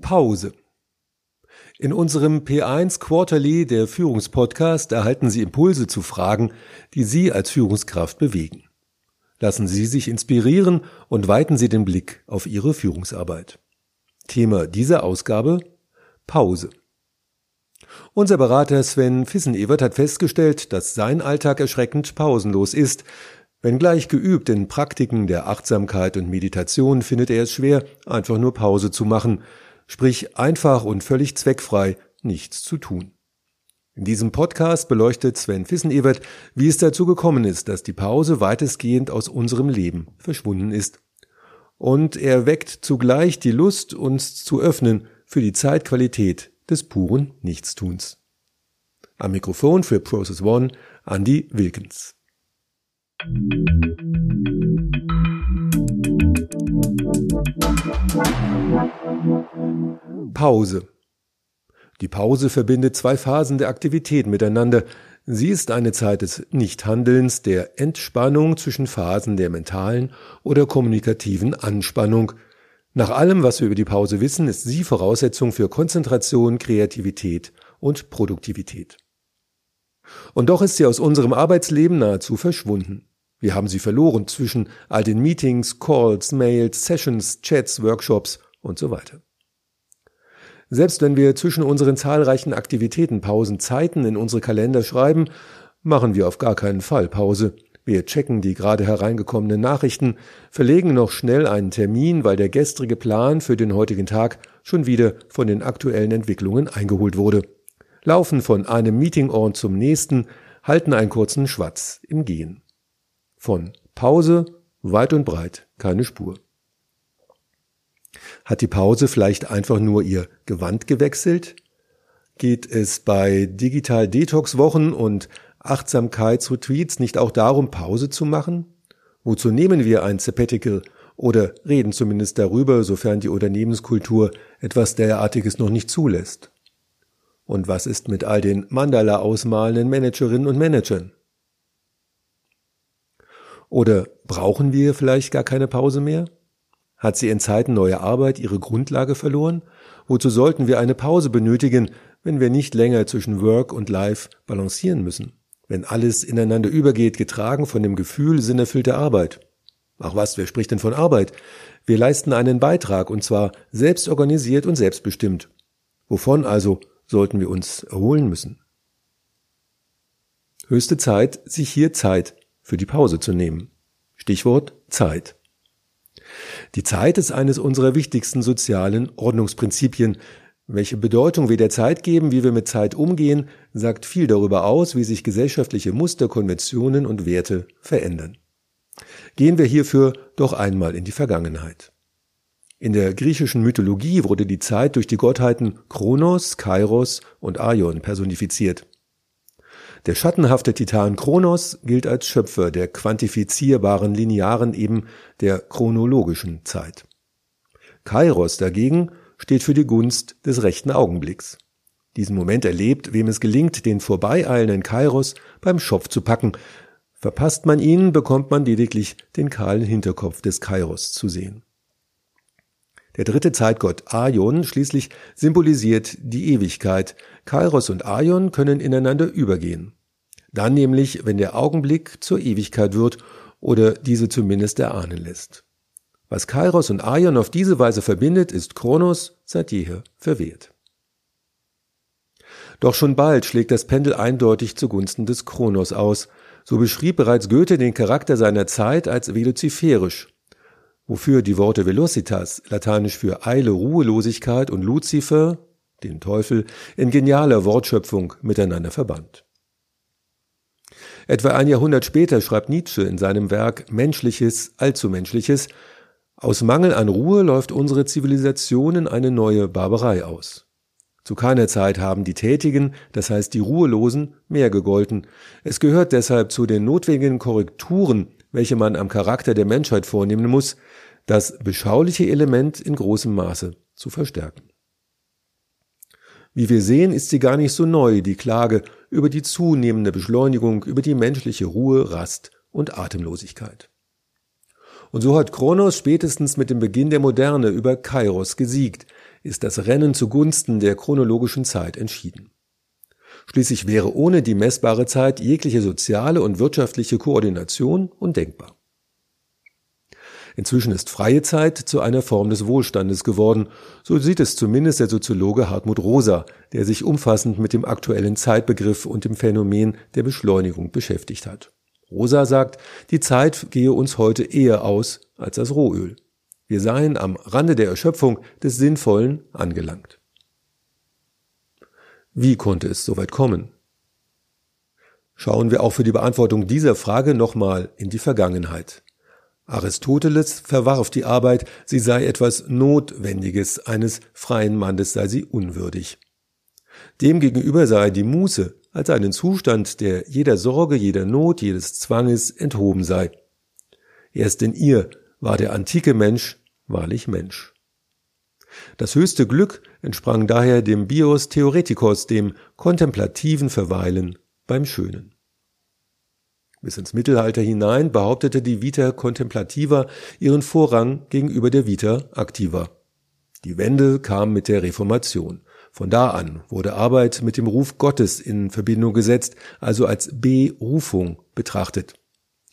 Pause. In unserem P1 Quarterly der Führungspodcast erhalten Sie Impulse zu Fragen, die Sie als Führungskraft bewegen. Lassen Sie sich inspirieren und weiten Sie den Blick auf Ihre Führungsarbeit. Thema dieser Ausgabe Pause. Unser Berater Sven Fissenewert hat festgestellt, dass sein Alltag erschreckend pausenlos ist. Wenngleich geübt in Praktiken der Achtsamkeit und Meditation findet er es schwer, einfach nur Pause zu machen, sprich einfach und völlig zweckfrei nichts zu tun. In diesem Podcast beleuchtet Sven Fissenewert, wie es dazu gekommen ist, dass die Pause weitestgehend aus unserem Leben verschwunden ist. Und er weckt zugleich die Lust, uns zu öffnen für die Zeitqualität des puren Nichtstuns. Am Mikrofon für Process One Andy Wilkins. Pause. Die Pause verbindet zwei Phasen der Aktivität miteinander. Sie ist eine Zeit des Nichthandelns, der Entspannung zwischen Phasen der mentalen oder kommunikativen Anspannung. Nach allem, was wir über die Pause wissen, ist sie Voraussetzung für Konzentration, Kreativität und Produktivität. Und doch ist sie aus unserem Arbeitsleben nahezu verschwunden. Wir haben sie verloren zwischen all den Meetings, Calls, Mails, Sessions, Chats, Workshops und so weiter. Selbst wenn wir zwischen unseren zahlreichen Aktivitäten Pausen Zeiten in unsere Kalender schreiben, machen wir auf gar keinen Fall Pause. Wir checken die gerade hereingekommenen Nachrichten, verlegen noch schnell einen Termin, weil der gestrige Plan für den heutigen Tag schon wieder von den aktuellen Entwicklungen eingeholt wurde, laufen von einem Meetingort zum nächsten, halten einen kurzen Schwatz im Gehen. Von Pause weit und breit keine Spur. Hat die Pause vielleicht einfach nur ihr Gewand gewechselt? Geht es bei Digital Detox Wochen und Achtsamkeitsretreats nicht auch darum, Pause zu machen? Wozu nehmen wir ein Sabbatical oder reden zumindest darüber, sofern die Unternehmenskultur etwas derartiges noch nicht zulässt? Und was ist mit all den Mandala ausmalenden Managerinnen und Managern? Oder brauchen wir vielleicht gar keine Pause mehr? Hat sie in Zeiten neuer Arbeit ihre Grundlage verloren? Wozu sollten wir eine Pause benötigen, wenn wir nicht länger zwischen Work und Life balancieren müssen? Wenn alles ineinander übergeht, getragen von dem Gefühl sinnerfüllter Arbeit. Ach was, wer spricht denn von Arbeit? Wir leisten einen Beitrag, und zwar selbst organisiert und selbstbestimmt. Wovon also sollten wir uns erholen müssen? Höchste Zeit, sich hier Zeit für die Pause zu nehmen. Stichwort Zeit. Die Zeit ist eines unserer wichtigsten sozialen Ordnungsprinzipien. Welche Bedeutung wir der Zeit geben, wie wir mit Zeit umgehen, sagt viel darüber aus, wie sich gesellschaftliche Muster, Konventionen und Werte verändern. Gehen wir hierfür doch einmal in die Vergangenheit. In der griechischen Mythologie wurde die Zeit durch die Gottheiten Kronos, Kairos und Aion personifiziert. Der schattenhafte Titan Kronos gilt als Schöpfer der quantifizierbaren linearen, eben der chronologischen Zeit. Kairos dagegen steht für die Gunst des rechten Augenblicks. Diesen Moment erlebt, wem es gelingt, den vorbeieilenden Kairos beim Schopf zu packen. Verpasst man ihn, bekommt man lediglich den kahlen Hinterkopf des Kairos zu sehen. Der dritte Zeitgott Aion schließlich symbolisiert die Ewigkeit. Kairos und Aion können ineinander übergehen. Dann nämlich, wenn der Augenblick zur Ewigkeit wird oder diese zumindest erahnen lässt. Was Kairos und Aion auf diese Weise verbindet, ist Kronos seit jeher verwehrt. Doch schon bald schlägt das Pendel eindeutig zugunsten des Kronos aus. So beschrieb bereits Goethe den Charakter seiner Zeit als velociferisch, wofür die Worte Velocitas, lateinisch für Eile, Ruhelosigkeit und Lucifer, den Teufel, in genialer Wortschöpfung miteinander verband. Etwa ein Jahrhundert später schreibt Nietzsche in seinem Werk Menschliches, Allzumenschliches, aus Mangel an Ruhe läuft unsere Zivilisation in eine neue Barbarei aus. Zu keiner Zeit haben die Tätigen, das heißt die Ruhelosen, mehr gegolten. Es gehört deshalb zu den notwendigen Korrekturen, welche man am Charakter der Menschheit vornehmen muss, das beschauliche Element in großem Maße zu verstärken. Wie wir sehen, ist sie gar nicht so neu, die Klage über die zunehmende Beschleunigung, über die menschliche Ruhe, Rast und Atemlosigkeit. Und so hat Kronos spätestens mit dem Beginn der Moderne über Kairos gesiegt, ist das Rennen zugunsten der chronologischen Zeit entschieden. Schließlich wäre ohne die messbare Zeit jegliche soziale und wirtschaftliche Koordination undenkbar. Inzwischen ist freie Zeit zu einer Form des Wohlstandes geworden, so sieht es zumindest der Soziologe Hartmut Rosa, der sich umfassend mit dem aktuellen Zeitbegriff und dem Phänomen der Beschleunigung beschäftigt hat. Rosa sagt, die Zeit gehe uns heute eher aus als das Rohöl. Wir seien am Rande der Erschöpfung des Sinnvollen angelangt. Wie konnte es soweit kommen? Schauen wir auch für die Beantwortung dieser Frage nochmal in die Vergangenheit. Aristoteles verwarf die Arbeit, sie sei etwas Notwendiges, eines freien Mannes sei sie unwürdig. Demgegenüber sei die Muße als einen Zustand, der jeder Sorge, jeder Not, jedes Zwanges enthoben sei. Erst in ihr war der antike Mensch wahrlich Mensch. Das höchste Glück entsprang daher dem Bios Theoretikos, dem kontemplativen Verweilen beim Schönen. Bis ins Mittelalter hinein behauptete die Vita Contemplativa ihren Vorrang gegenüber der Vita Activa. Die Wende kam mit der Reformation. Von da an wurde Arbeit mit dem Ruf Gottes in Verbindung gesetzt, also als Berufung betrachtet.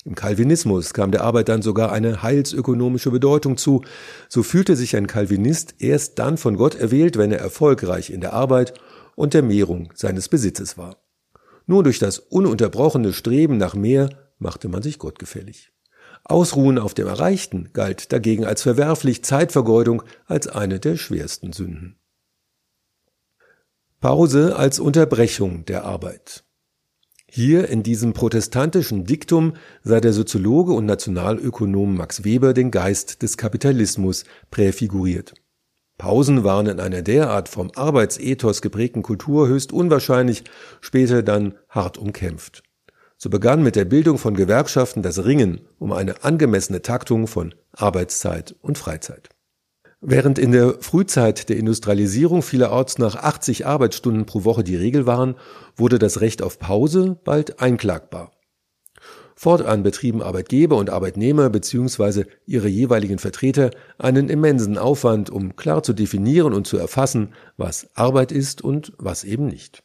Im Calvinismus kam der Arbeit dann sogar eine heilsökonomische Bedeutung zu. So fühlte sich ein Calvinist erst dann von Gott erwählt, wenn er erfolgreich in der Arbeit und der Mehrung seines Besitzes war. Nur durch das ununterbrochene Streben nach mehr machte man sich gottgefällig. Ausruhen auf dem Erreichten galt dagegen als verwerflich, Zeitvergeudung als eine der schwersten Sünden. Pause als Unterbrechung der Arbeit. Hier in diesem protestantischen Diktum sah der Soziologe und Nationalökonom Max Weber den Geist des Kapitalismus präfiguriert. Pausen waren in einer derart vom Arbeitsethos geprägten Kultur höchst unwahrscheinlich, später dann hart umkämpft. So begann mit der Bildung von Gewerkschaften das Ringen um eine angemessene Taktung von Arbeitszeit und Freizeit. Während in der Frühzeit der Industrialisierung vielerorts nach 80 Arbeitsstunden pro Woche die Regel waren, wurde das Recht auf Pause bald einklagbar. Fortan betrieben Arbeitgeber und Arbeitnehmer bzw. ihre jeweiligen Vertreter einen immensen Aufwand, um klar zu definieren und zu erfassen, was Arbeit ist und was eben nicht.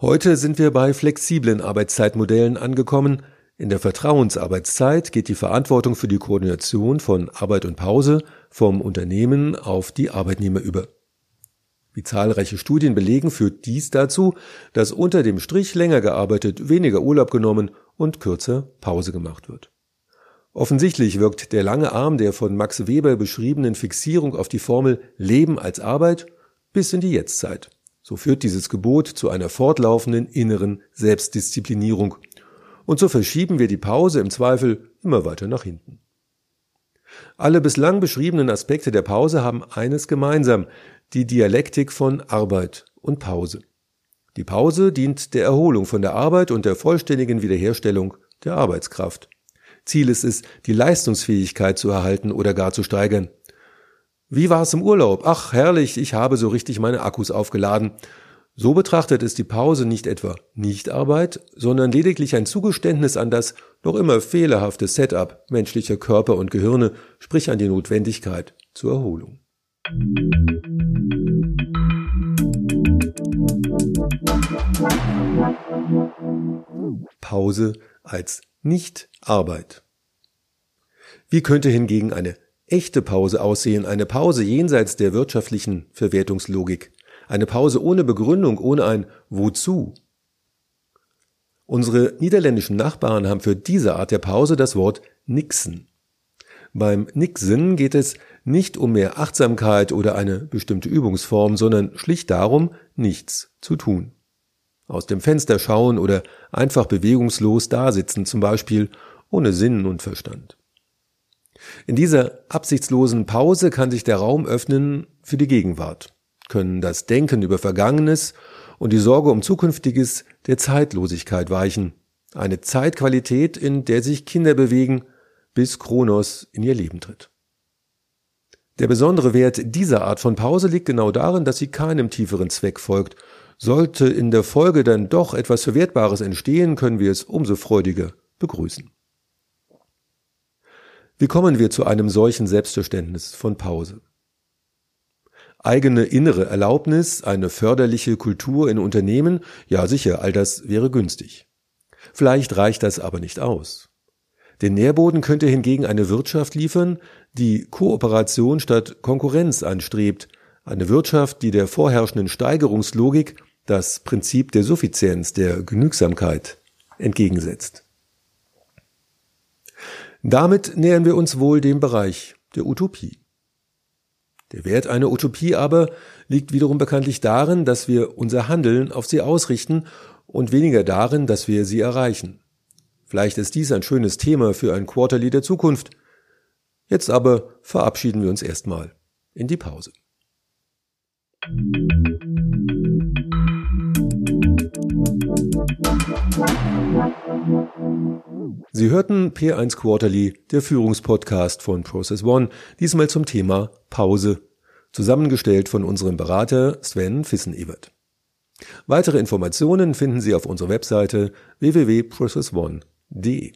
Heute sind wir bei flexiblen Arbeitszeitmodellen angekommen. In der Vertrauensarbeitszeit geht die Verantwortung für die Koordination von Arbeit und Pause vom Unternehmen auf die Arbeitnehmer über. Wie zahlreiche Studien belegen, führt dies dazu, dass unter dem Strich länger gearbeitet, weniger Urlaub genommen und kürzer Pause gemacht wird. Offensichtlich wirkt der lange Arm der von Max Weber beschriebenen Fixierung auf die Formel Leben als Arbeit bis in die Jetztzeit. So führt dieses Gebot zu einer fortlaufenden inneren Selbstdisziplinierung. Und so verschieben wir die Pause im Zweifel immer weiter nach hinten. Alle bislang beschriebenen Aspekte der Pause haben eines gemeinsam, die Dialektik von Arbeit und Pause. Die Pause dient der Erholung von der Arbeit und der vollständigen Wiederherstellung der Arbeitskraft. Ziel ist es, die Leistungsfähigkeit zu erhalten oder gar zu steigern. Wie war es im Urlaub? Ach, herrlich, ich habe so richtig meine Akkus aufgeladen. So betrachtet ist die Pause nicht etwa Nichtarbeit, sondern lediglich ein Zugeständnis an das noch immer fehlerhafte Setup menschlicher Körper und Gehirne, sprich an die Notwendigkeit zur Erholung. Pause als Nicht-Arbeit. Wie könnte hingegen eine echte Pause aussehen, eine Pause jenseits der wirtschaftlichen Verwertungslogik, eine Pause ohne Begründung, ohne ein Wozu? Unsere niederländischen Nachbarn haben für diese Art der Pause das Wort Nixen. Beim Nixen geht es nicht um mehr Achtsamkeit oder eine bestimmte Übungsform, sondern schlicht darum, nichts zu tun. Aus dem Fenster schauen oder einfach bewegungslos dasitzen zum Beispiel, ohne Sinn und Verstand. In dieser absichtslosen Pause kann sich der Raum öffnen für die Gegenwart, können das Denken über Vergangenes und die Sorge um Zukünftiges der Zeitlosigkeit weichen, eine Zeitqualität, in der sich Kinder bewegen, bis Kronos in ihr Leben tritt. Der besondere Wert dieser Art von Pause liegt genau darin, dass sie keinem tieferen Zweck folgt. Sollte in der Folge dann doch etwas Verwertbares entstehen, können wir es umso freudiger begrüßen. Wie kommen wir zu einem solchen Selbstverständnis von Pause? Eigene innere Erlaubnis, eine förderliche Kultur in Unternehmen, ja sicher, all das wäre günstig. Vielleicht reicht das aber nicht aus. Den Nährboden könnte hingegen eine Wirtschaft liefern, die Kooperation statt Konkurrenz anstrebt, eine Wirtschaft, die der vorherrschenden Steigerungslogik das Prinzip der Suffizienz, der Genügsamkeit entgegensetzt. Damit nähern wir uns wohl dem Bereich der Utopie. Der Wert einer Utopie aber liegt wiederum bekanntlich darin, dass wir unser Handeln auf sie ausrichten und weniger darin, dass wir sie erreichen. Vielleicht ist dies ein schönes Thema für ein Quarterly der Zukunft. Jetzt aber verabschieden wir uns erstmal in die Pause. Sie hörten P1 Quarterly, der Führungspodcast von Process One, diesmal zum Thema Pause, zusammengestellt von unserem Berater Sven Fissen-Evert. Weitere Informationen finden Sie auf unserer Webseite www.processone.de.